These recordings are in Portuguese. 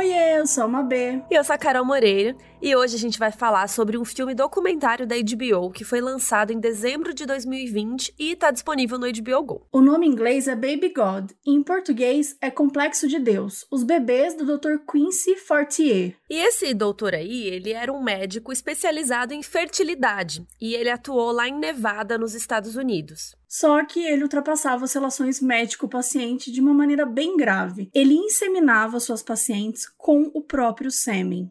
Oiê, eu sou uma B. E eu sou a Carol Moreira, e hoje a gente vai falar sobre um filme documentário da HBO que foi lançado em dezembro de 2020 e está disponível no HBO Go. O nome em inglês é Baby God, e em português é Complexo de Deus, os bebês do Dr. Quincy Fortier. E esse doutor aí, ele era um médico especializado em fertilidade, e ele atuou lá em Nevada, nos Estados Unidos. Só que ele ultrapassava as relações médico-paciente de uma maneira bem grave. Ele inseminava suas pacientes com o próprio sêmen.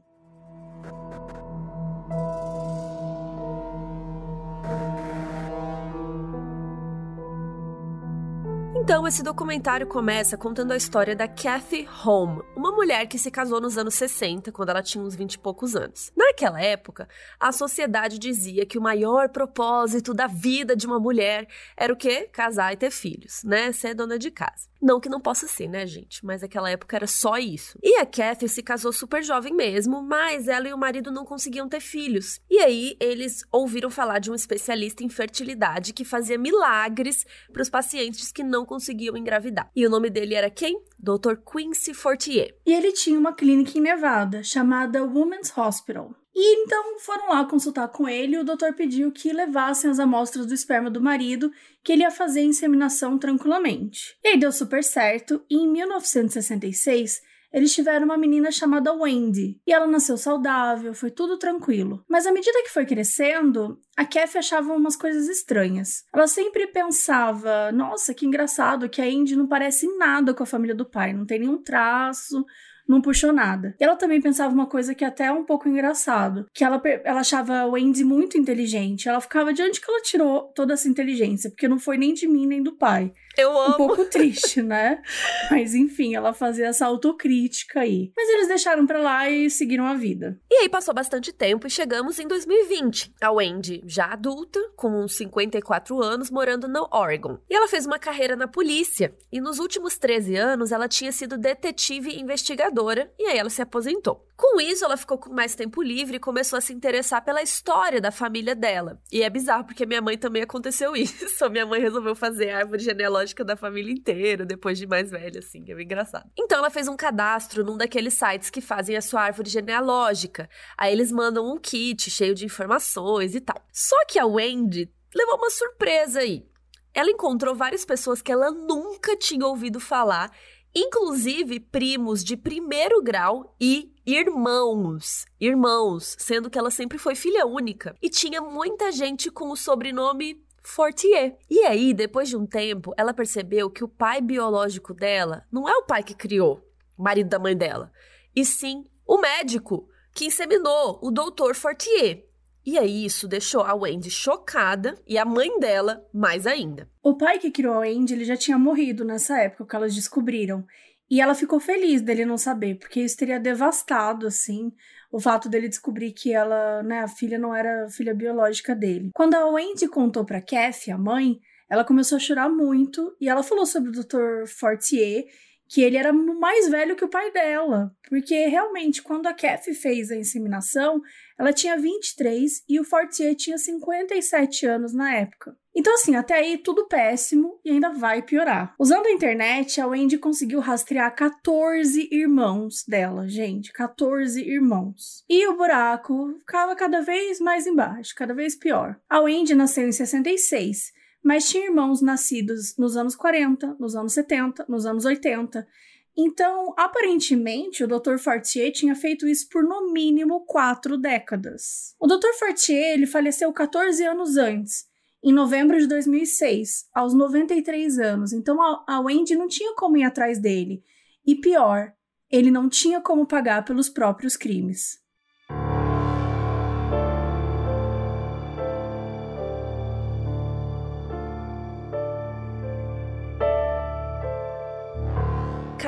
Então, esse documentário começa contando a história da Kathy Home, uma mulher que se casou nos anos 60, quando ela tinha uns 20 e poucos anos. Naquela época, a sociedade dizia que o maior propósito da vida de uma mulher era o quê? Casar e ter filhos, né? Ser dona de casa. Não que não possa ser, né, gente? Mas naquela época era só isso. E a Kathy se casou super jovem mesmo, mas ela e o marido não conseguiam ter filhos. E aí eles ouviram falar de um especialista em fertilidade que fazia milagres para os pacientes que não conseguiam engravidar. E o nome dele era quem? Dr. Quincy Fortier. E ele tinha uma clínica em Nevada chamada Women's Hospital. E então foram lá consultar com ele e o doutor pediu que levassem as amostras do esperma do marido, que ele ia fazer a inseminação tranquilamente. E aí deu super certo, e em 1966 eles tiveram uma menina chamada Wendy, e ela nasceu saudável, foi tudo tranquilo. Mas à medida que foi crescendo, a Kathy achava umas coisas estranhas. Ela sempre pensava: nossa, que engraçado que a Andy não parece nada com a família do pai, não tem nenhum traço, não puxou nada. Ela também pensava uma coisa que até é um pouco engraçado, que ela, ela achava a Wendy muito inteligente. Ela ficava de onde que ela tirou toda essa inteligência, porque não foi nem de mim nem do pai. Eu amo. Um pouco triste, né? Mas enfim, ela fazia essa autocrítica aí. Mas eles deixaram pra lá e seguiram a vida. E aí passou bastante tempo e chegamos em 2020. A Wendy, já adulta, com uns 54 anos, morando no Oregon. E ela fez uma carreira na polícia. E nos últimos 13 anos, ela tinha sido detetive investigadora. E aí ela se aposentou. Com isso, ela ficou com mais tempo livre e começou a se interessar pela história da família dela. E é bizarro, porque minha mãe também aconteceu isso. Minha mãe resolveu fazer a árvore genealógica da família inteira, depois de mais velha, assim, que é bem engraçado. Então ela fez um cadastro num daqueles sites que fazem a sua árvore genealógica. Aí eles mandam um kit cheio de informações e tal. Só que a Wendy levou uma surpresa aí. Ela encontrou várias pessoas que ela nunca tinha ouvido falar inclusive primos de primeiro grau e irmãos. Irmãos, sendo que ela sempre foi filha única. E tinha muita gente com o sobrenome Fortier. E aí, depois de um tempo, ela percebeu que o pai biológico dela não é o pai que criou, o marido da mãe dela, e sim o médico que inseminou, o doutor Fortier. E aí isso deixou a Wendy chocada e a mãe dela mais ainda. O pai que criou a Wendy ele já tinha morrido nessa época que elas descobriram. E ela ficou feliz dele não saber, porque isso teria devastado, assim, o fato dele descobrir que ela, né, a filha não era filha biológica dele. Quando a Wendy contou pra Kathy, a mãe, ela começou a chorar muito e ela falou sobre o Dr. Fortier que ele era mais velho que o pai dela, porque realmente quando a Kathy fez a inseminação, ela tinha 23 e o Fortier tinha 57 anos na época. Então, assim, até aí tudo péssimo e ainda vai piorar. Usando a internet, a Wendy conseguiu rastrear 14 irmãos dela, gente. 14 irmãos. E o buraco ficava cada vez mais embaixo, cada vez pior. A Wendy nasceu em 66 mas tinha irmãos nascidos nos anos 40, nos anos 70, nos anos 80. Então, aparentemente, o Dr. Fortier tinha feito isso por no mínimo quatro décadas. O Dr. Fortier ele faleceu 14 anos antes, em novembro de 2006, aos 93 anos. Então, a Wendy não tinha como ir atrás dele. E pior, ele não tinha como pagar pelos próprios crimes.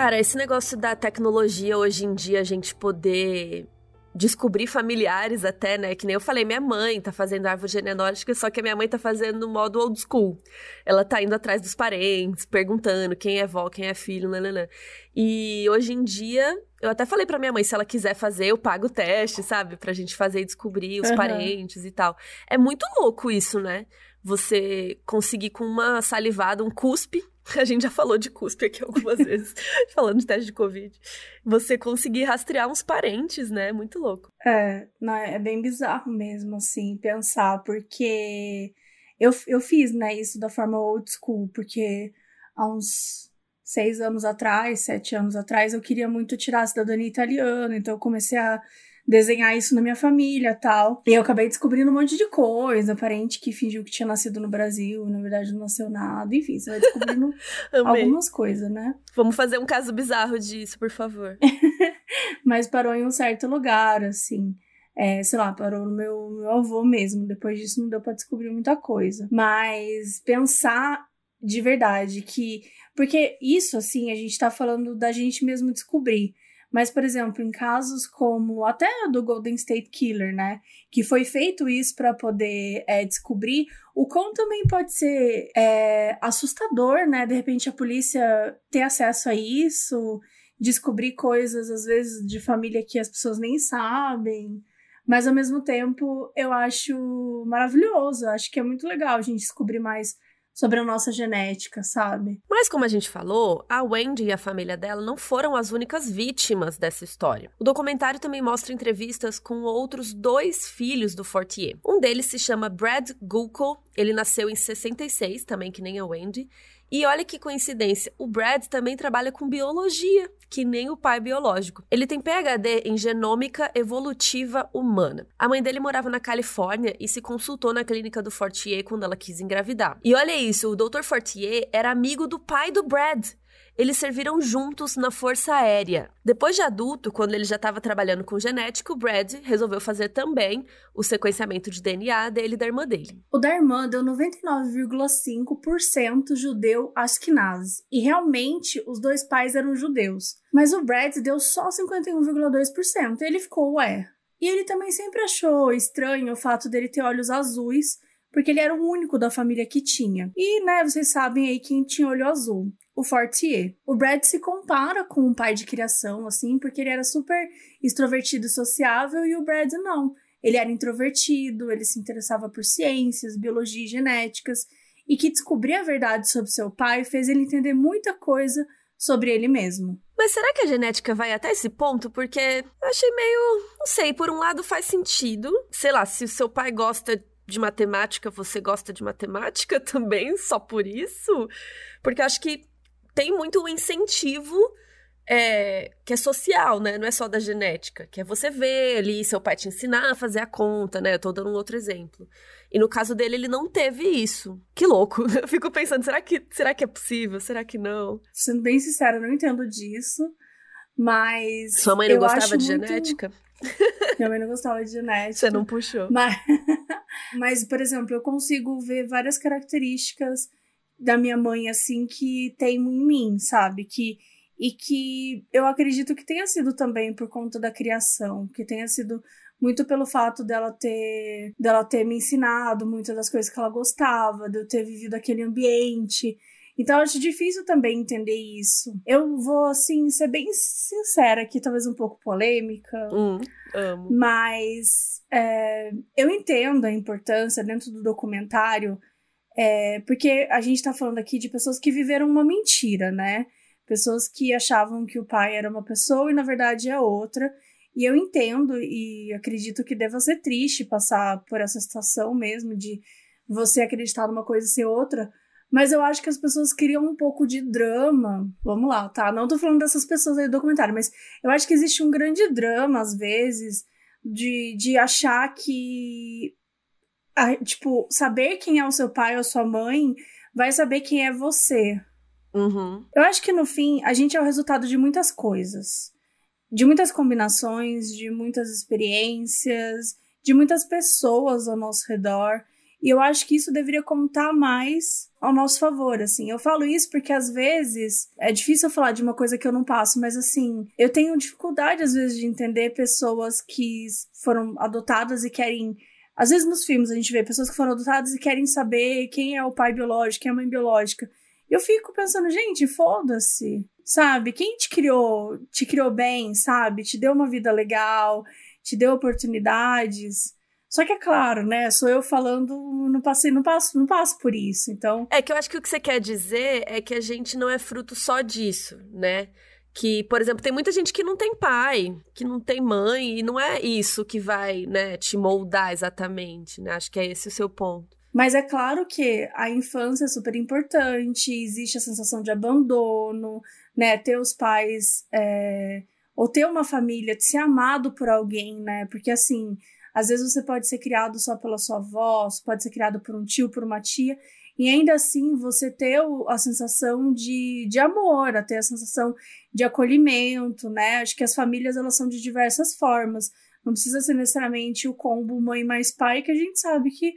Cara, esse negócio da tecnologia hoje em dia, a gente poder descobrir familiares até, né? Que nem eu falei, minha mãe tá fazendo árvore genealógica, só que a minha mãe tá fazendo no modo old school. Ela tá indo atrás dos parentes, perguntando quem é avó, quem é filho, nananã. E hoje em dia, eu até falei pra minha mãe, se ela quiser fazer, eu pago o teste, sabe? Pra gente fazer e descobrir os uhum. parentes e tal. É muito louco isso, né? Você conseguir com uma salivada, um cuspe, a gente já falou de cuspe aqui algumas vezes, falando de teste de Covid. Você conseguir rastrear uns parentes, né? Muito louco. É, não, é bem bizarro mesmo, assim, pensar, porque eu, eu fiz, né, isso da forma old school, porque há uns seis anos atrás, sete anos atrás, eu queria muito tirar a cidadania italiana, então eu comecei a desenhar isso na minha família tal. E eu acabei descobrindo um monte de coisa. Parente que fingiu que tinha nascido no Brasil, na verdade não nasceu nada. Enfim, você vai descobrindo algumas coisas, né? Vamos fazer um caso bizarro disso, por favor. Mas parou em um certo lugar, assim. É, sei lá, parou no meu, meu avô mesmo. Depois disso não deu para descobrir muita coisa. Mas pensar de verdade que. Porque isso, assim, a gente tá falando da gente mesmo descobrir. Mas, por exemplo, em casos como até do Golden State Killer, né? Que foi feito isso para poder é, descobrir, o quão também pode ser é, assustador, né? De repente a polícia ter acesso a isso, descobrir coisas, às vezes, de família que as pessoas nem sabem. Mas ao mesmo tempo, eu acho maravilhoso, acho que é muito legal a gente descobrir mais sobre a nossa genética, sabe? Mas como a gente falou, a Wendy e a família dela não foram as únicas vítimas dessa história. O documentário também mostra entrevistas com outros dois filhos do Fortier. Um deles se chama Brad Gulko, ele nasceu em 66, também que nem a Wendy, e olha que coincidência, o Brad também trabalha com biologia, que nem o pai biológico. Ele tem PhD em genômica evolutiva humana. A mãe dele morava na Califórnia e se consultou na clínica do Fortier quando ela quis engravidar. E olha isso, o Dr. Fortier era amigo do pai do Brad. Eles serviram juntos na Força Aérea. Depois de adulto, quando ele já estava trabalhando com genética, o Brad resolveu fazer também o sequenciamento de DNA dele e da irmã dele. O da irmã deu 99,5% judeu Ashkenaz. E realmente os dois pais eram judeus. Mas o Brad deu só 51,2%. E ele ficou, ué. E ele também sempre achou estranho o fato dele ter olhos azuis porque ele era o único da família que tinha. E, né, vocês sabem aí quem tinha olho azul o Fortier. O Brad se compara com um pai de criação, assim, porque ele era super extrovertido e sociável e o Brad não. Ele era introvertido, ele se interessava por ciências, biologia e genéticas, e que descobrir a verdade sobre seu pai fez ele entender muita coisa sobre ele mesmo. Mas será que a genética vai até esse ponto? Porque eu achei meio. Não sei, por um lado faz sentido. Sei lá, se o seu pai gosta de matemática, você gosta de matemática também, só por isso? Porque acho que tem muito o incentivo é, que é social, né? Não é só da genética, que é você ver ali seu pai te ensinar a fazer a conta, né? Eu tô dando um outro exemplo. E no caso dele, ele não teve isso. Que louco. Eu fico pensando, será que, será que é possível? Será que não? Sendo bem sincera, eu não entendo disso. Mas. Sua mãe não gostava de muito... genética? Minha mãe não gostava de genética. Você não puxou. Mas, mas, por exemplo, eu consigo ver várias características da minha mãe, assim, que tem em mim, sabe? Que, e que eu acredito que tenha sido também por conta da criação, que tenha sido muito pelo fato dela ter dela ter me ensinado muitas das coisas que ela gostava, de eu ter vivido aquele ambiente. Então eu acho difícil também entender isso. Eu vou assim ser bem sincera aqui, talvez um pouco polêmica, hum, amo. mas é, eu entendo a importância dentro do documentário é, porque a gente está falando aqui de pessoas que viveram uma mentira, né? Pessoas que achavam que o pai era uma pessoa e na verdade é outra. E eu entendo e acredito que deva ser triste passar por essa situação mesmo de você acreditar numa coisa e ser outra. Mas eu acho que as pessoas criam um pouco de drama. Vamos lá, tá? Não tô falando dessas pessoas aí do documentário, mas eu acho que existe um grande drama, às vezes, de, de achar que a, tipo, saber quem é o seu pai ou sua mãe vai saber quem é você. Uhum. Eu acho que no fim a gente é o resultado de muitas coisas. De muitas combinações, de muitas experiências, de muitas pessoas ao nosso redor. E eu acho que isso deveria contar mais ao nosso favor, assim. Eu falo isso porque às vezes é difícil eu falar de uma coisa que eu não passo, mas assim, eu tenho dificuldade às vezes de entender pessoas que foram adotadas e querem às vezes nos filmes a gente vê pessoas que foram adotadas e querem saber quem é o pai biológico, quem é a mãe biológica. Eu fico pensando, gente, foda-se, sabe? Quem te criou, te criou bem, sabe? Te deu uma vida legal, te deu oportunidades. Só que é claro, né? Sou eu falando, não passei, não passo, não passo por isso. Então, é que eu acho que o que você quer dizer é que a gente não é fruto só disso, né? Que, por exemplo, tem muita gente que não tem pai, que não tem mãe, e não é isso que vai, né, te moldar exatamente, né? Acho que é esse o seu ponto. Mas é claro que a infância é super importante, existe a sensação de abandono, né? Ter os pais, é... ou ter uma família, de ser amado por alguém, né? Porque assim, às vezes você pode ser criado só pela sua avó, pode ser criado por um tio, por uma tia, e ainda assim você ter a sensação de, de amor, a ter a sensação de acolhimento, né? Acho que as famílias elas são de diversas formas. Não precisa ser necessariamente o combo mãe mais pai, que a gente sabe que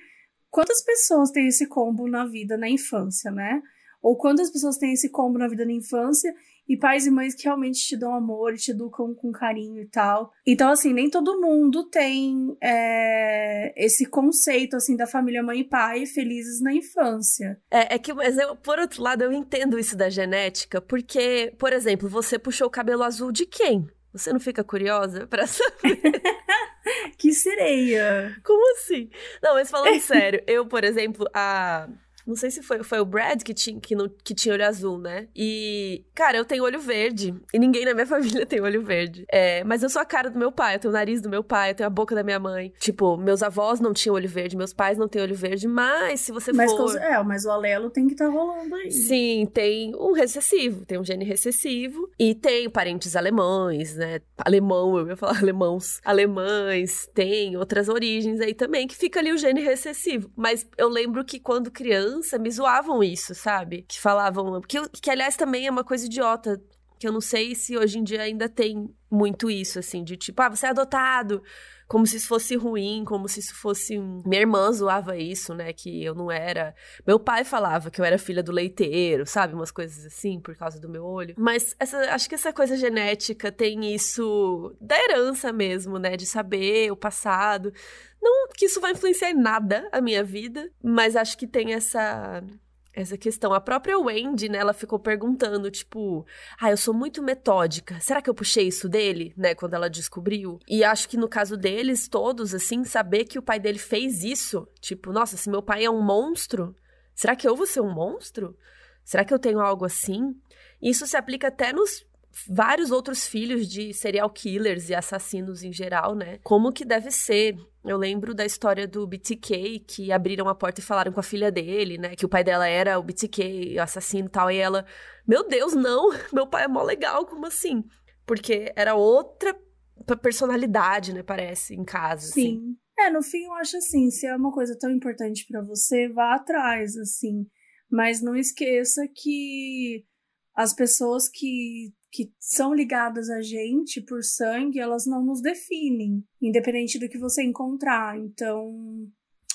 quantas pessoas têm esse combo na vida, na infância, né? Ou quantas pessoas têm esse combo na vida na infância e pais e mães que realmente te dão amor e te educam com carinho e tal. Então, assim, nem todo mundo tem é, esse conceito, assim, da família mãe e pai felizes na infância. É, é que, mas eu, por outro lado, eu entendo isso da genética, porque, por exemplo, você puxou o cabelo azul de quem? Você não fica curiosa para saber? que sereia! Como assim? Não, mas falando sério, eu, por exemplo, a não sei se foi, foi o Brad que tinha, que, não, que tinha olho azul, né? E, cara, eu tenho olho verde. E ninguém na minha família tem olho verde. É, mas eu sou a cara do meu pai, eu tenho o nariz do meu pai, eu tenho a boca da minha mãe. Tipo, meus avós não tinham olho verde, meus pais não têm olho verde, mas se você mas, for. É, mas o alelo tem que estar tá rolando aí. Sim, tem um recessivo, tem um gene recessivo. E tem parentes alemães, né? Alemão, eu ia falar alemãos. Alemães, tem outras origens aí também, que fica ali o gene recessivo. Mas eu lembro que quando criança, criança me zoavam isso, sabe? Que falavam. Que, que aliás também é uma coisa idiota. Que eu não sei se hoje em dia ainda tem muito isso, assim, de tipo, ah, você é adotado como se isso fosse ruim, como se isso fosse. Minha irmã zoava isso, né? Que eu não era. Meu pai falava que eu era filha do leiteiro, sabe? Umas coisas assim, por causa do meu olho. Mas essa, acho que essa coisa genética tem isso da herança mesmo, né? De saber o passado. Não que isso vai influenciar em nada a minha vida, mas acho que tem essa essa questão. A própria Wendy, né, ela ficou perguntando, tipo, ah, eu sou muito metódica. Será que eu puxei isso dele, né, quando ela descobriu? E acho que no caso deles todos, assim, saber que o pai dele fez isso, tipo, nossa, se meu pai é um monstro, será que eu vou ser um monstro? Será que eu tenho algo assim? Isso se aplica até nos vários outros filhos de serial killers e assassinos em geral, né? Como que deve ser? Eu lembro da história do BTK, que abriram a porta e falaram com a filha dele, né? Que o pai dela era o BTK, o assassino e tal. E ela, meu Deus, não, meu pai é mó legal, como assim? Porque era outra personalidade, né? Parece, em casa. Assim. Sim. Assim. É, no fim, eu acho assim, se é uma coisa tão importante para você, vá atrás, assim. Mas não esqueça que as pessoas que que são ligadas a gente por sangue, elas não nos definem, independente do que você encontrar. Então,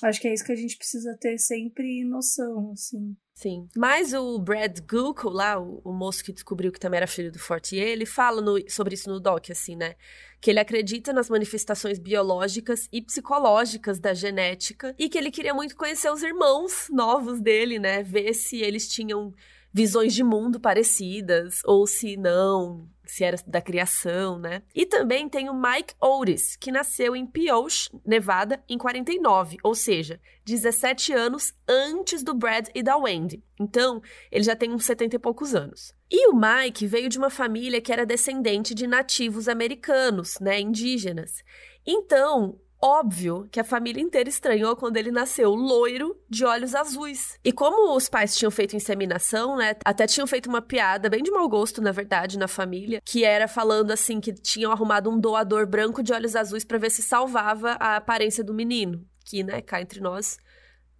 acho que é isso que a gente precisa ter sempre noção, assim. Sim. Mas o Brad Google lá, o, o, moço que descobriu que também era filho do Fortier, ele fala no, sobre isso no doc, assim, né? Que ele acredita nas manifestações biológicas e psicológicas da genética e que ele queria muito conhecer os irmãos novos dele, né? Ver se eles tinham visões de mundo parecidas, ou se não, se era da criação, né? E também tem o Mike Otis, que nasceu em Pioche, Nevada, em 49, ou seja, 17 anos antes do Brad e da Wendy. Então, ele já tem uns 70 e poucos anos. E o Mike veio de uma família que era descendente de nativos americanos, né, indígenas. Então, Óbvio que a família inteira estranhou quando ele nasceu loiro, de olhos azuis. E como os pais tinham feito inseminação, né? Até tinham feito uma piada, bem de mau gosto, na verdade, na família, que era falando assim que tinham arrumado um doador branco de olhos azuis para ver se salvava a aparência do menino. Que, né, cá entre nós,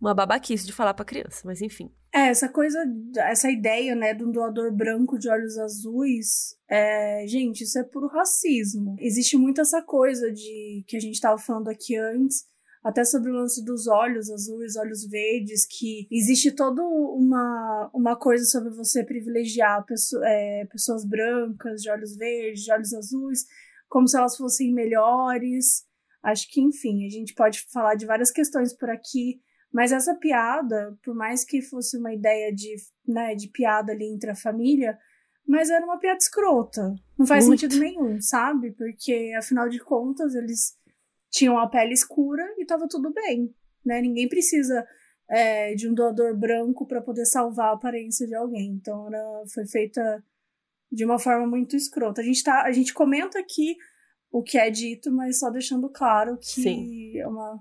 uma babaquice de falar pra criança, mas enfim. É, essa coisa, essa ideia, né, de um doador branco de olhos azuis, é, gente, isso é puro racismo. Existe muito essa coisa de que a gente tava falando aqui antes, até sobre o lance dos olhos azuis, olhos verdes, que existe toda uma, uma coisa sobre você privilegiar pessoa, é, pessoas brancas, de olhos verdes, de olhos azuis, como se elas fossem melhores. Acho que, enfim, a gente pode falar de várias questões por aqui, mas essa piada, por mais que fosse uma ideia de, né, de piada ali entre a família, mas era uma piada escrota. Não faz Muito. sentido nenhum, sabe? Porque, afinal de contas, eles tinham a pele escura e tava tudo bem, né? Ninguém precisa é, de um doador branco para poder salvar a aparência de alguém. Então, era, foi feita de uma forma muito escrota. A gente, tá, a gente comenta aqui o que é dito, mas só deixando claro que Sim. é uma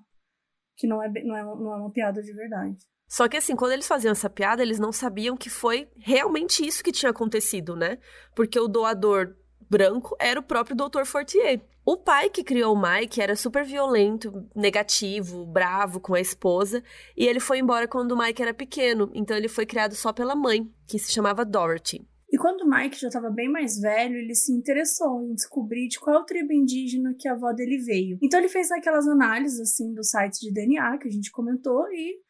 que não é, não, é, não é uma piada de verdade. Só que assim, quando eles faziam essa piada, eles não sabiam que foi realmente isso que tinha acontecido, né? Porque o doador branco era o próprio Dr. Fortier. O pai que criou o Mike era super violento, negativo, bravo com a esposa, e ele foi embora quando o Mike era pequeno, então ele foi criado só pela mãe, que se chamava Dorothy. E quando o Mike já estava bem mais velho, ele se interessou em descobrir de qual tribo indígena que a avó dele veio. Então ele fez aquelas análises assim do site de DNA que a gente comentou e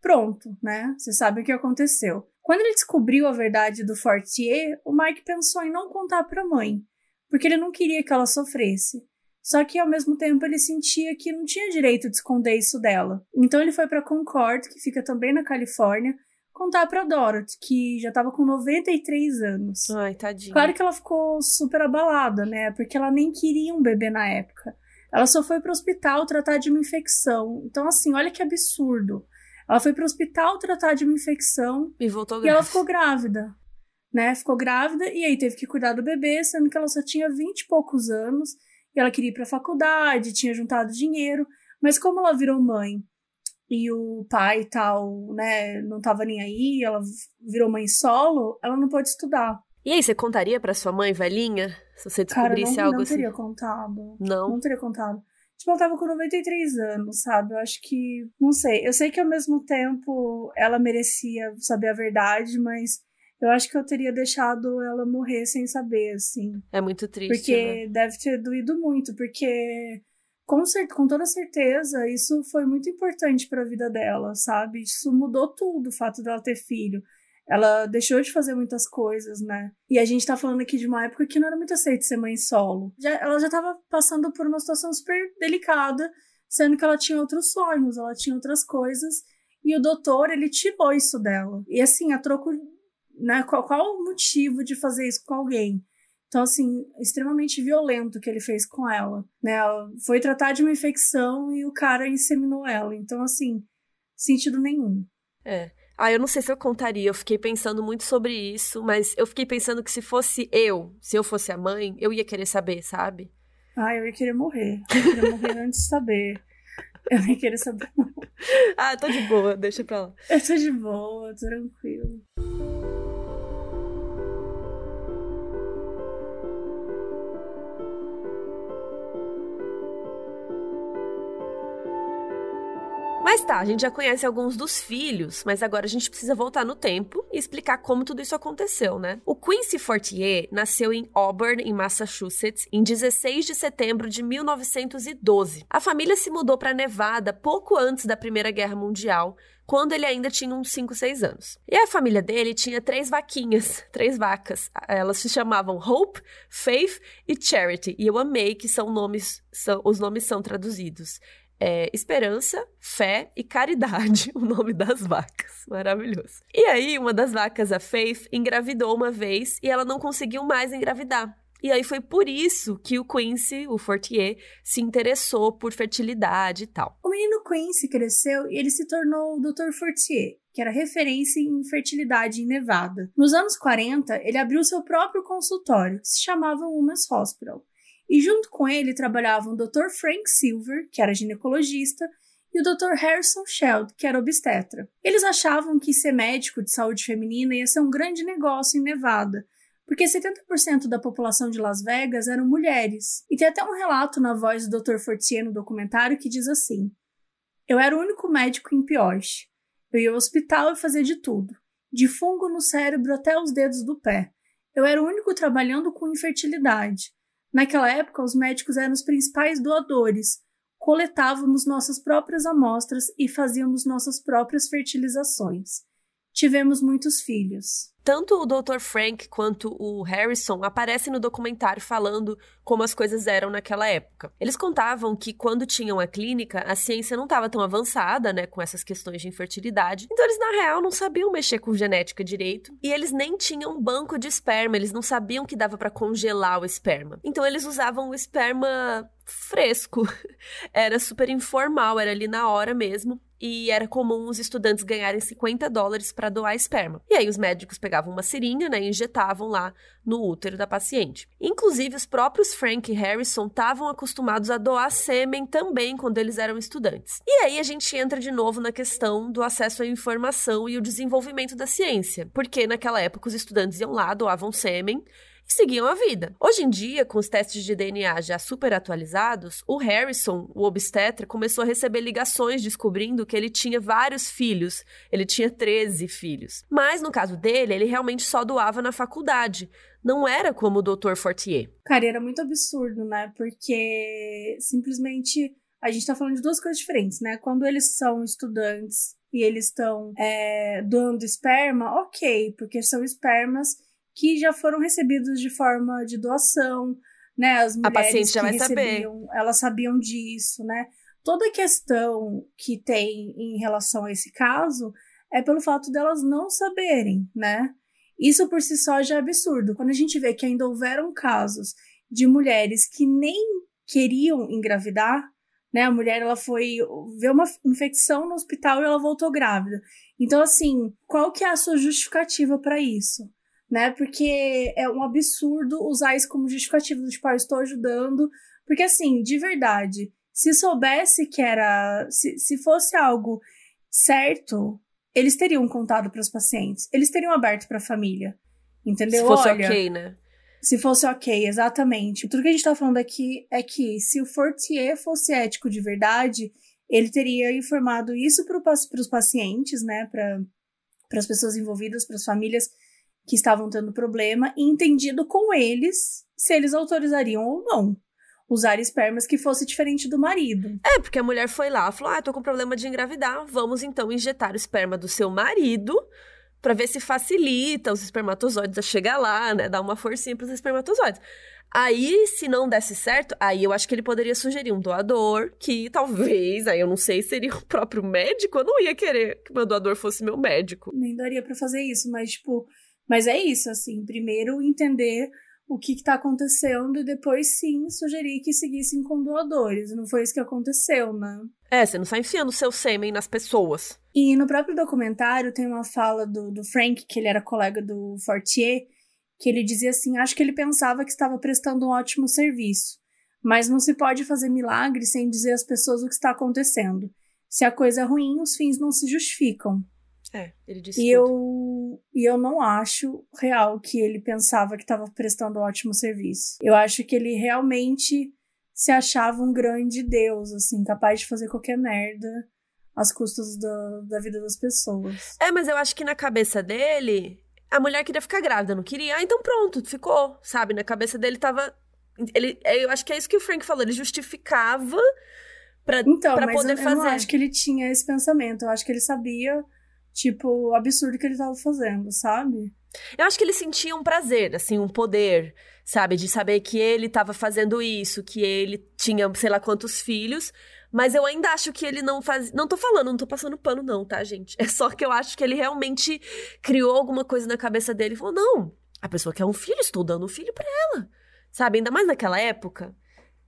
pronto, né? Você sabe o que aconteceu. Quando ele descobriu a verdade do Fortier, o Mike pensou em não contar para a mãe, porque ele não queria que ela sofresse. Só que ao mesmo tempo ele sentia que não tinha direito de esconder isso dela. Então ele foi para Concord, que fica também na Califórnia, contar pra Dorothy, que já tava com 93 anos. Ai, tadinha. Claro que ela ficou super abalada, né? Porque ela nem queria um bebê na época. Ela só foi pro hospital tratar de uma infecção. Então, assim, olha que absurdo. Ela foi pro hospital tratar de uma infecção. E voltou grávida. E ela ficou grávida. Né? Ficou grávida e aí teve que cuidar do bebê, sendo que ela só tinha 20 e poucos anos. E ela queria ir pra faculdade, tinha juntado dinheiro. Mas como ela virou mãe e o pai e tal, né, não tava nem aí, ela virou mãe solo, ela não pôde estudar. E aí, você contaria para sua mãe, velhinha, se você descobrisse Cara, não, algo assim? Não teria contado. Não? Não teria contado. Tipo, ela tava com 93 anos, sabe? Eu acho que. Não sei. Eu sei que ao mesmo tempo ela merecia saber a verdade, mas eu acho que eu teria deixado ela morrer sem saber, assim. É muito triste. Porque né? deve ter doído muito, porque com, com toda certeza, isso foi muito importante para a vida dela, sabe? Isso mudou tudo, o fato dela ter filho. Ela deixou de fazer muitas coisas, né? E a gente tá falando aqui de uma época que não era muito aceito ser mãe solo. Já, ela já tava passando por uma situação super delicada, sendo que ela tinha outros sonhos, ela tinha outras coisas. E o doutor, ele tirou isso dela. E assim, a troco. Né, qual, qual o motivo de fazer isso com alguém? Então, assim, extremamente violento que ele fez com ela, né? Ela foi tratar de uma infecção e o cara inseminou ela. Então, assim, sentido nenhum. É. Ah, eu não sei se eu contaria, eu fiquei pensando muito sobre isso, mas eu fiquei pensando que se fosse eu, se eu fosse a mãe, eu ia querer saber, sabe? Ah, eu ia querer morrer. Eu ia morrer antes de saber. Eu ia querer saber. ah, tô de boa, deixa pra lá. Eu tô de boa, tranquilo. Mas tá, a gente já conhece alguns dos filhos, mas agora a gente precisa voltar no tempo e explicar como tudo isso aconteceu, né? O Quincy Fortier nasceu em Auburn, em Massachusetts, em 16 de setembro de 1912. A família se mudou para Nevada pouco antes da Primeira Guerra Mundial, quando ele ainda tinha uns 5, 6 anos. E a família dele tinha três vaquinhas, três vacas. Elas se chamavam Hope, Faith e Charity. E eu amei que são nomes, são, os nomes são traduzidos é, Esperança, Fé e Caridade, o nome das vacas. Maravilhoso. E aí, uma das vacas, a Faith, engravidou uma vez e ela não conseguiu mais engravidar. E aí foi por isso que o Quincy, o Fortier, se interessou por fertilidade e tal. O menino Quincy cresceu e ele se tornou o Dr. Fortier, que era referência em fertilidade em Nevada. Nos anos 40, ele abriu seu próprio consultório, que se chamava Women's Hospital. E junto com ele trabalhavam o Dr. Frank Silver, que era ginecologista, e o Dr. Harrison Sheld, que era obstetra. Eles achavam que ser médico de saúde feminina ia ser um grande negócio em Nevada, porque 70% da população de Las Vegas eram mulheres. E tem até um relato na voz do Dr. Fortier no documentário que diz assim: Eu era o único médico em Pioche. Eu ia ao hospital e fazia de tudo, de fungo no cérebro até os dedos do pé. Eu era o único trabalhando com infertilidade. Naquela época, os médicos eram os principais doadores, coletávamos nossas próprias amostras e fazíamos nossas próprias fertilizações. Tivemos muitos filhos. Tanto o Dr. Frank quanto o Harrison aparecem no documentário falando como as coisas eram naquela época. Eles contavam que quando tinham a clínica, a ciência não estava tão avançada, né, com essas questões de infertilidade. Então eles na real não sabiam mexer com genética direito e eles nem tinham um banco de esperma, eles não sabiam que dava para congelar o esperma. Então eles usavam o esperma fresco. Era super informal, era ali na hora mesmo e era comum os estudantes ganharem 50 dólares para doar esperma. E aí os médicos pegavam uma seringa né, e injetavam lá no útero da paciente. Inclusive, os próprios Frank e Harrison estavam acostumados a doar sêmen também quando eles eram estudantes. E aí a gente entra de novo na questão do acesso à informação e o desenvolvimento da ciência, porque naquela época os estudantes iam lá, doavam sêmen e seguiam a vida. Hoje em dia, com os testes de DNA já super atualizados, o Harrison, o obstetra, começou a receber ligações descobrindo que ele tinha vários filhos. Ele tinha 13 filhos. Mas no caso dele, ele realmente só doava na faculdade. Não era como o Dr. Fortier. Cara, era muito absurdo, né? Porque simplesmente a gente tá falando de duas coisas diferentes, né? Quando eles são estudantes e eles estão é, doando esperma, ok, porque são espermas que já foram recebidos de forma de doação, né? As mulheres a paciente já vai recebiam, saber. elas sabiam disso, né? Toda a questão que tem em relação a esse caso é pelo fato delas não saberem, né? Isso por si só já é absurdo. Quando a gente vê que ainda houveram casos de mulheres que nem queriam engravidar, né? A mulher ela foi ver uma infecção no hospital e ela voltou grávida. Então assim, qual que é a sua justificativa para isso? Né? Porque é um absurdo usar isso como justificativo, tipo, ah, eu estou ajudando. Porque, assim, de verdade, se soubesse que era. Se, se fosse algo certo, eles teriam contado para os pacientes, eles teriam aberto para a família. Entendeu? Se fosse Olha, ok, né? Se fosse ok, exatamente. Tudo que a gente tá falando aqui é que se o Fortier fosse ético de verdade, ele teria informado isso para os pacientes, né? Para as pessoas envolvidas, para as famílias que estavam tendo problema e entendido com eles se eles autorizariam ou não usar espermas que fosse diferente do marido. É, porque a mulher foi lá, falou: "Ah, tô com problema de engravidar, vamos então injetar o esperma do seu marido para ver se facilita os espermatozoides a chegar lá, né, dar uma forcinha para os espermatozoides". Aí, se não desse certo, aí eu acho que ele poderia sugerir um doador, que talvez, aí eu não sei, seria o próprio médico. Eu não ia querer que meu doador fosse meu médico. Nem daria para fazer isso, mas, tipo, mas é isso, assim, primeiro entender o que está acontecendo e depois sim sugerir que seguissem com doadores. Não foi isso que aconteceu, né? É, você não está enfiando seu sêmen nas pessoas. E no próprio documentário tem uma fala do, do Frank, que ele era colega do Fortier, que ele dizia assim: acho que ele pensava que estava prestando um ótimo serviço, mas não se pode fazer milagre sem dizer às pessoas o que está acontecendo. Se a coisa é ruim, os fins não se justificam. É, ele disse e tudo. eu E eu não acho real que ele pensava que estava prestando um ótimo serviço. Eu acho que ele realmente se achava um grande deus, assim, capaz de fazer qualquer merda às custas da, da vida das pessoas. É, mas eu acho que na cabeça dele, a mulher queria ficar grávida, não queria. Ah, então pronto, ficou, sabe? Na cabeça dele tava. Ele, eu acho que é isso que o Frank falou, ele justificava pra, então, pra poder eu, fazer. Eu não acho que ele tinha esse pensamento. Eu acho que ele sabia tipo, o absurdo que ele tava fazendo, sabe? Eu acho que ele sentia um prazer, assim, um poder, sabe? De saber que ele tava fazendo isso, que ele tinha sei lá quantos filhos. Mas eu ainda acho que ele não faz. Não tô falando, não tô passando pano, não, tá, gente? É só que eu acho que ele realmente criou alguma coisa na cabeça dele e falou: não, a pessoa quer um filho, estou dando um filho para ela. Sabe? Ainda mais naquela época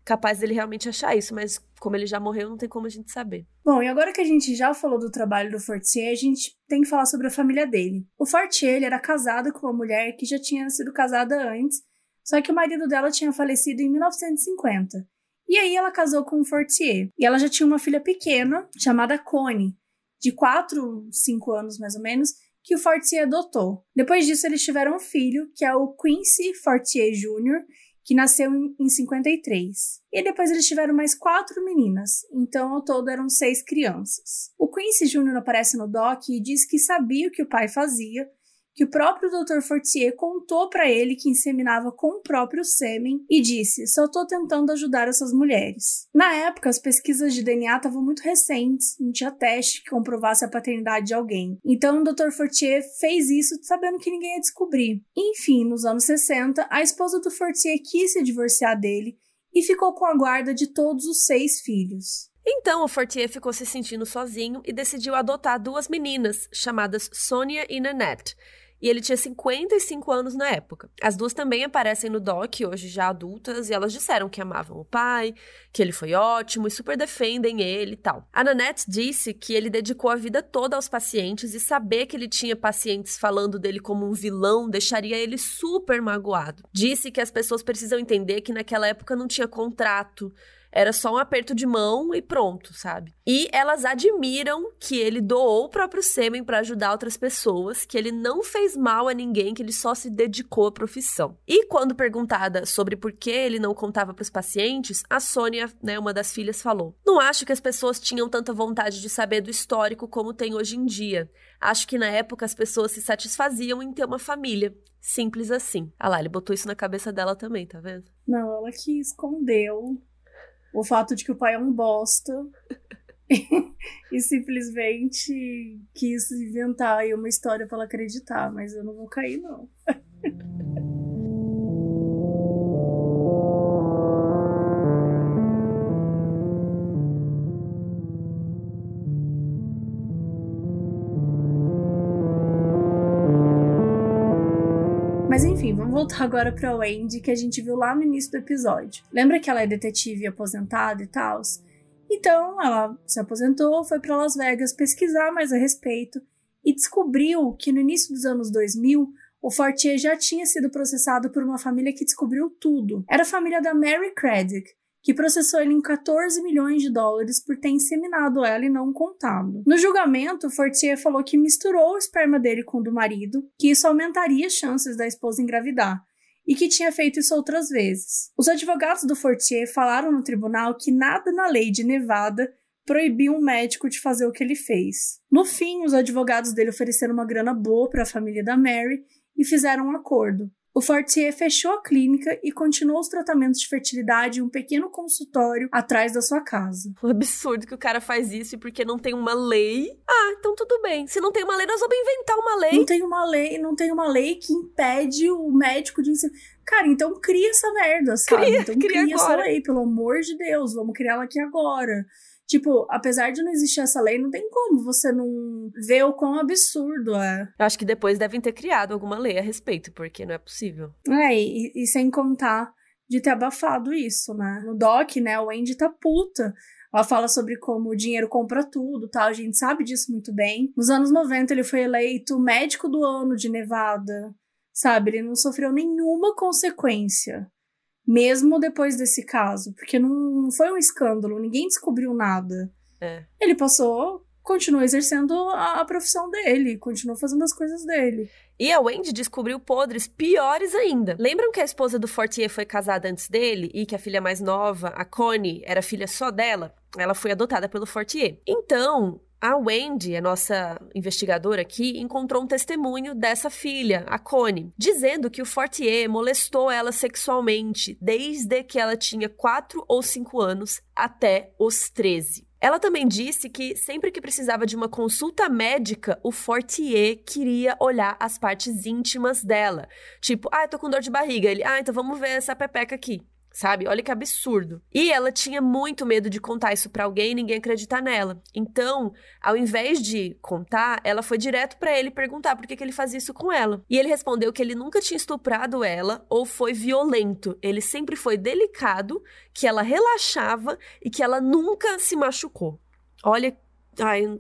capaz dele realmente achar isso, mas como ele já morreu, não tem como a gente saber. Bom, e agora que a gente já falou do trabalho do Fortier, a gente tem que falar sobre a família dele. O Fortier ele era casado com uma mulher que já tinha sido casada antes, só que o marido dela tinha falecido em 1950. E aí ela casou com o Fortier. E ela já tinha uma filha pequena, chamada Connie, de 4, 5 anos mais ou menos, que o Fortier adotou. Depois disso, eles tiveram um filho, que é o Quincy Fortier Jr., que nasceu em 53. E depois eles tiveram mais quatro meninas, então ao todo eram seis crianças. O Quincy Jr. aparece no doc e diz que sabia o que o pai fazia, que o próprio Dr. Fortier contou para ele que inseminava com o próprio sêmen e disse: "Só tô tentando ajudar essas mulheres". Na época, as pesquisas de DNA estavam muito recentes, não tinha teste que comprovasse a paternidade de alguém. Então, o Dr. Fortier fez isso sabendo que ninguém ia descobrir. Enfim, nos anos 60, a esposa do Fortier quis se divorciar dele e ficou com a guarda de todos os seis filhos. Então o Fortier ficou se sentindo sozinho e decidiu adotar duas meninas, chamadas Sônia e Nanette. E ele tinha 55 anos na época. As duas também aparecem no doc, hoje já adultas, e elas disseram que amavam o pai, que ele foi ótimo e super defendem ele e tal. A Nanette disse que ele dedicou a vida toda aos pacientes e saber que ele tinha pacientes falando dele como um vilão deixaria ele super magoado. Disse que as pessoas precisam entender que naquela época não tinha contrato, era só um aperto de mão e pronto, sabe? E elas admiram que ele doou o próprio sêmen para ajudar outras pessoas, que ele não fez mal a ninguém, que ele só se dedicou à profissão. E quando perguntada sobre por que ele não contava para os pacientes, a Sônia, né, uma das filhas, falou: Não acho que as pessoas tinham tanta vontade de saber do histórico como tem hoje em dia. Acho que na época as pessoas se satisfaziam em ter uma família. Simples assim. Ah lá, ele botou isso na cabeça dela também, tá vendo? Não, ela que escondeu o fato de que o pai é um bosta e simplesmente quis inventar uma história para ela acreditar, mas eu não vou cair não. voltar agora pra Wendy, que a gente viu lá no início do episódio. Lembra que ela é detetive aposentada e tal? Então, ela se aposentou, foi para Las Vegas pesquisar mais a respeito e descobriu que no início dos anos 2000 o Fortier já tinha sido processado por uma família que descobriu tudo. Era a família da Mary Craddock, que processou ele em 14 milhões de dólares por ter inseminado ela e não contado. No julgamento, Fortier falou que misturou o esperma dele com o do marido, que isso aumentaria as chances da esposa engravidar, e que tinha feito isso outras vezes. Os advogados do Fortier falaram no tribunal que nada na lei de Nevada proibia um médico de fazer o que ele fez. No fim, os advogados dele ofereceram uma grana boa para a família da Mary e fizeram um acordo. O Fortier fechou a clínica e continuou os tratamentos de fertilidade em um pequeno consultório atrás da sua casa. O absurdo que o cara faz isso e porque não tem uma lei. Ah, então tudo bem. Se não tem uma lei, nós vamos inventar uma lei. Não tem uma lei, não tem uma lei que impede o médico de ensinar. Cara, então cria essa merda, sabe? Cria, então cria, cria agora. essa lei, pelo amor de Deus, vamos criar ela aqui agora. Tipo, apesar de não existir essa lei, não tem como você não ver o quão absurdo é. Eu acho que depois devem ter criado alguma lei a respeito, porque não é possível. É, e, e sem contar de ter abafado isso, né? No doc, né, o Andy tá puta. Ela fala sobre como o dinheiro compra tudo, tal. A gente sabe disso muito bem. Nos anos 90, ele foi eleito médico do ano de Nevada. Sabe? Ele não sofreu nenhuma consequência. Mesmo depois desse caso. Porque não, não foi um escândalo, ninguém descobriu nada. É. Ele passou, continuou exercendo a, a profissão dele, continuou fazendo as coisas dele. E a Wendy descobriu podres piores ainda. Lembram que a esposa do Fortier foi casada antes dele e que a filha mais nova, a Connie, era filha só dela? Ela foi adotada pelo Fortier. Então, a Wendy, a nossa investigadora aqui, encontrou um testemunho dessa filha, a Connie, dizendo que o Fortier molestou ela sexualmente desde que ela tinha 4 ou 5 anos até os 13. Ela também disse que sempre que precisava de uma consulta médica, o Fortier queria olhar as partes íntimas dela. Tipo, ah, eu tô com dor de barriga. Ele, ah, então vamos ver essa pepeca aqui. Sabe? Olha que absurdo. E ela tinha muito medo de contar isso para alguém e ninguém acreditar nela. Então, ao invés de contar, ela foi direto para ele perguntar por que, que ele fazia isso com ela. E ele respondeu que ele nunca tinha estuprado ela ou foi violento. Ele sempre foi delicado, que ela relaxava e que ela nunca se machucou. Olha, ai, não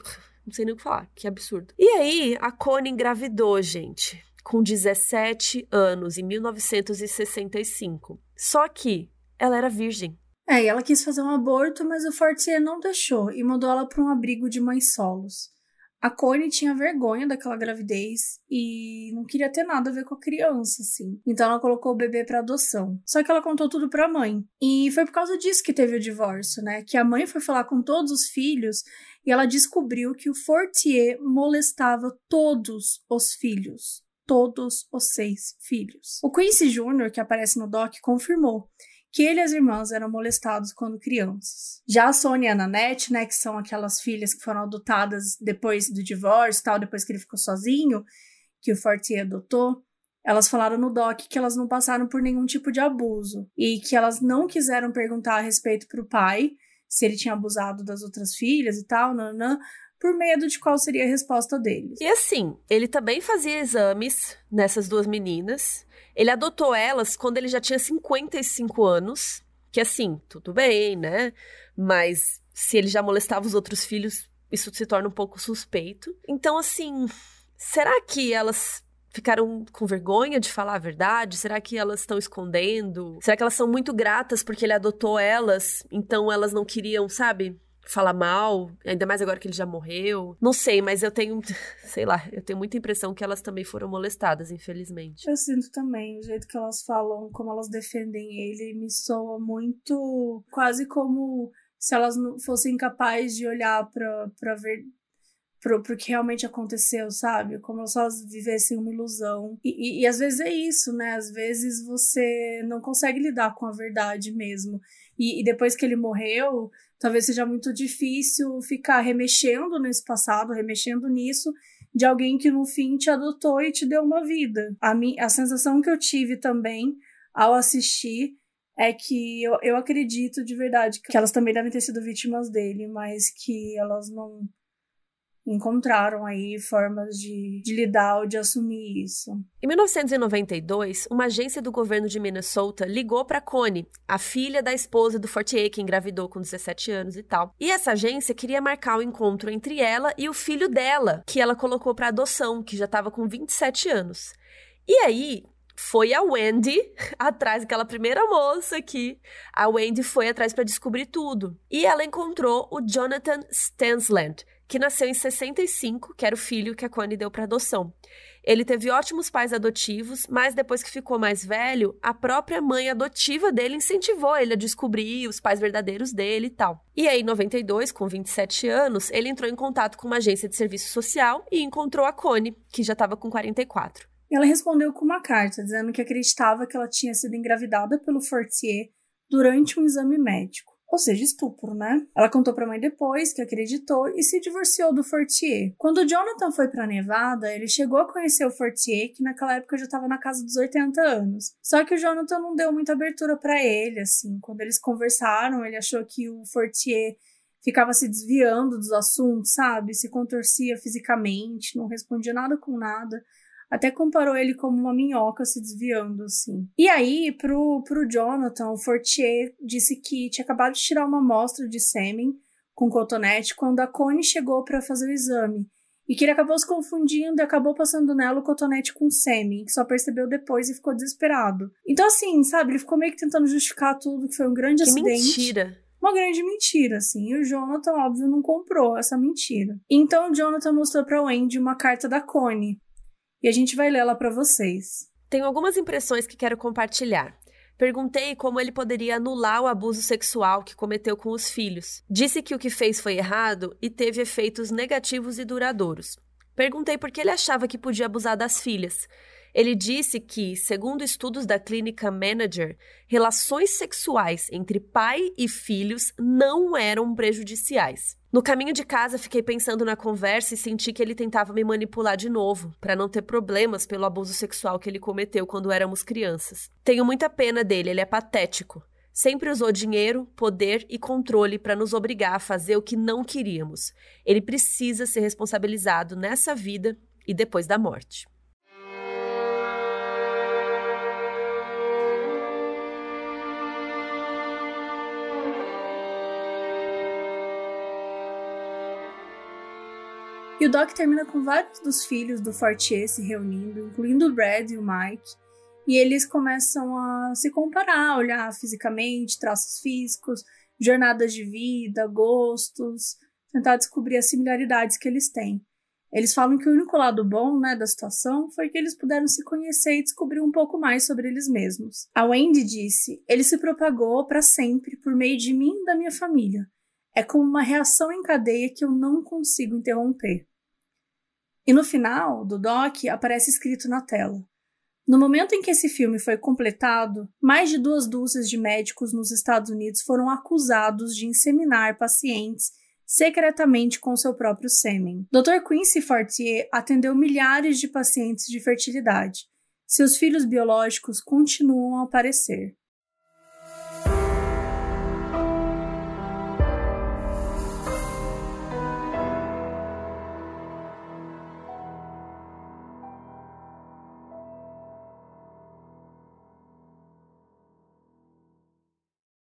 sei nem o que falar, que absurdo. E aí, a Connie engravidou, gente com 17 anos, em 1965. Só que ela era virgem. É, e ela quis fazer um aborto, mas o Fortier não deixou e mandou ela para um abrigo de mães solos. A Connie tinha vergonha daquela gravidez e não queria ter nada a ver com a criança, assim. Então ela colocou o bebê para adoção. Só que ela contou tudo para a mãe. E foi por causa disso que teve o divórcio, né? Que a mãe foi falar com todos os filhos e ela descobriu que o Fortier molestava todos os filhos todos os seis filhos. O Quincy Jr., que aparece no doc, confirmou que ele e as irmãs eram molestados quando crianças. Já a Sônia e a Nanette, né, que são aquelas filhas que foram adotadas depois do divórcio, tal, depois que ele ficou sozinho, que o Fortier adotou, elas falaram no doc que elas não passaram por nenhum tipo de abuso e que elas não quiseram perguntar a respeito para o pai se ele tinha abusado das outras filhas e tal, nanã, por medo de qual seria a resposta deles. E assim, ele também fazia exames nessas duas meninas. Ele adotou elas quando ele já tinha 55 anos, que assim, tudo bem, né? Mas se ele já molestava os outros filhos, isso se torna um pouco suspeito. Então, assim, será que elas ficaram com vergonha de falar a verdade? Será que elas estão escondendo? Será que elas são muito gratas porque ele adotou elas, então elas não queriam, sabe? Falar mal, ainda mais agora que ele já morreu. Não sei, mas eu tenho, sei lá, eu tenho muita impressão que elas também foram molestadas, infelizmente. Eu sinto também, o jeito que elas falam, como elas defendem ele, me soa muito quase como se elas não fossem capazes de olhar para pra ver pro, pro que realmente aconteceu, sabe? Como se elas vivessem uma ilusão. E, e, e às vezes é isso, né? Às vezes você não consegue lidar com a verdade mesmo. E, e, depois que ele morreu, talvez seja muito difícil ficar remexendo nesse passado, remexendo nisso, de alguém que no fim te adotou e te deu uma vida. A, mi, a sensação que eu tive também ao assistir é que eu, eu acredito de verdade que elas também devem ter sido vítimas dele, mas que elas não encontraram aí formas de, de lidar ou de assumir isso. Em 1992, uma agência do governo de Minnesota ligou para Connie, a filha da esposa do Fortier, que engravidou com 17 anos e tal. E essa agência queria marcar o um encontro entre ela e o filho dela, que ela colocou para adoção, que já estava com 27 anos. E aí, foi a Wendy atrás, aquela primeira moça aqui. A Wendy foi atrás para descobrir tudo. E ela encontrou o Jonathan Stansland, que nasceu em 65, que era o filho que a Connie deu para adoção. Ele teve ótimos pais adotivos, mas depois que ficou mais velho, a própria mãe adotiva dele incentivou ele a descobrir os pais verdadeiros dele e tal. E aí, em 92, com 27 anos, ele entrou em contato com uma agência de serviço social e encontrou a Connie, que já estava com 44. Ela respondeu com uma carta dizendo que acreditava que ela tinha sido engravidada pelo Fortier durante um exame médico ou seja, estupro, né? Ela contou pra mãe depois que acreditou e se divorciou do Fortier. Quando Jonathan foi pra Nevada, ele chegou a conhecer o Fortier, que naquela época já estava na casa dos 80 anos. Só que o Jonathan não deu muita abertura para ele, assim. Quando eles conversaram, ele achou que o Fortier ficava se desviando dos assuntos, sabe? Se contorcia fisicamente, não respondia nada com nada. Até comparou ele como uma minhoca se desviando, assim. E aí, pro, pro Jonathan, o Fortier disse que tinha acabado de tirar uma amostra de sêmen com cotonete quando a Connie chegou para fazer o exame. E que ele acabou se confundindo e acabou passando nela o cotonete com sêmen, que só percebeu depois e ficou desesperado. Então, assim, sabe, ele ficou meio que tentando justificar tudo, que foi um grande que acidente. mentira uma grande mentira, assim. E o Jonathan, óbvio, não comprou essa mentira. Então o Jonathan mostrou pra Wendy uma carta da Connie, e a gente vai lê-la para vocês. Tenho algumas impressões que quero compartilhar. Perguntei como ele poderia anular o abuso sexual que cometeu com os filhos. Disse que o que fez foi errado e teve efeitos negativos e duradouros. Perguntei por que ele achava que podia abusar das filhas. Ele disse que, segundo estudos da clínica Manager, relações sexuais entre pai e filhos não eram prejudiciais. No caminho de casa, fiquei pensando na conversa e senti que ele tentava me manipular de novo, para não ter problemas pelo abuso sexual que ele cometeu quando éramos crianças. Tenho muita pena dele, ele é patético. Sempre usou dinheiro, poder e controle para nos obrigar a fazer o que não queríamos. Ele precisa ser responsabilizado nessa vida e depois da morte. E o Doc termina com vários dos filhos do Fortier se reunindo, incluindo o Brad e o Mike, e eles começam a se comparar, olhar fisicamente, traços físicos, jornadas de vida, gostos, tentar descobrir as similaridades que eles têm. Eles falam que o único lado bom né, da situação foi que eles puderam se conhecer e descobrir um pouco mais sobre eles mesmos. A Wendy disse: ele se propagou para sempre por meio de mim e da minha família. É como uma reação em cadeia que eu não consigo interromper. E no final do doc aparece escrito na tela: no momento em que esse filme foi completado, mais de duas dúzias de médicos nos Estados Unidos foram acusados de inseminar pacientes secretamente com seu próprio sêmen. Dr. Quincy Fortier atendeu milhares de pacientes de fertilidade. Seus filhos biológicos continuam a aparecer.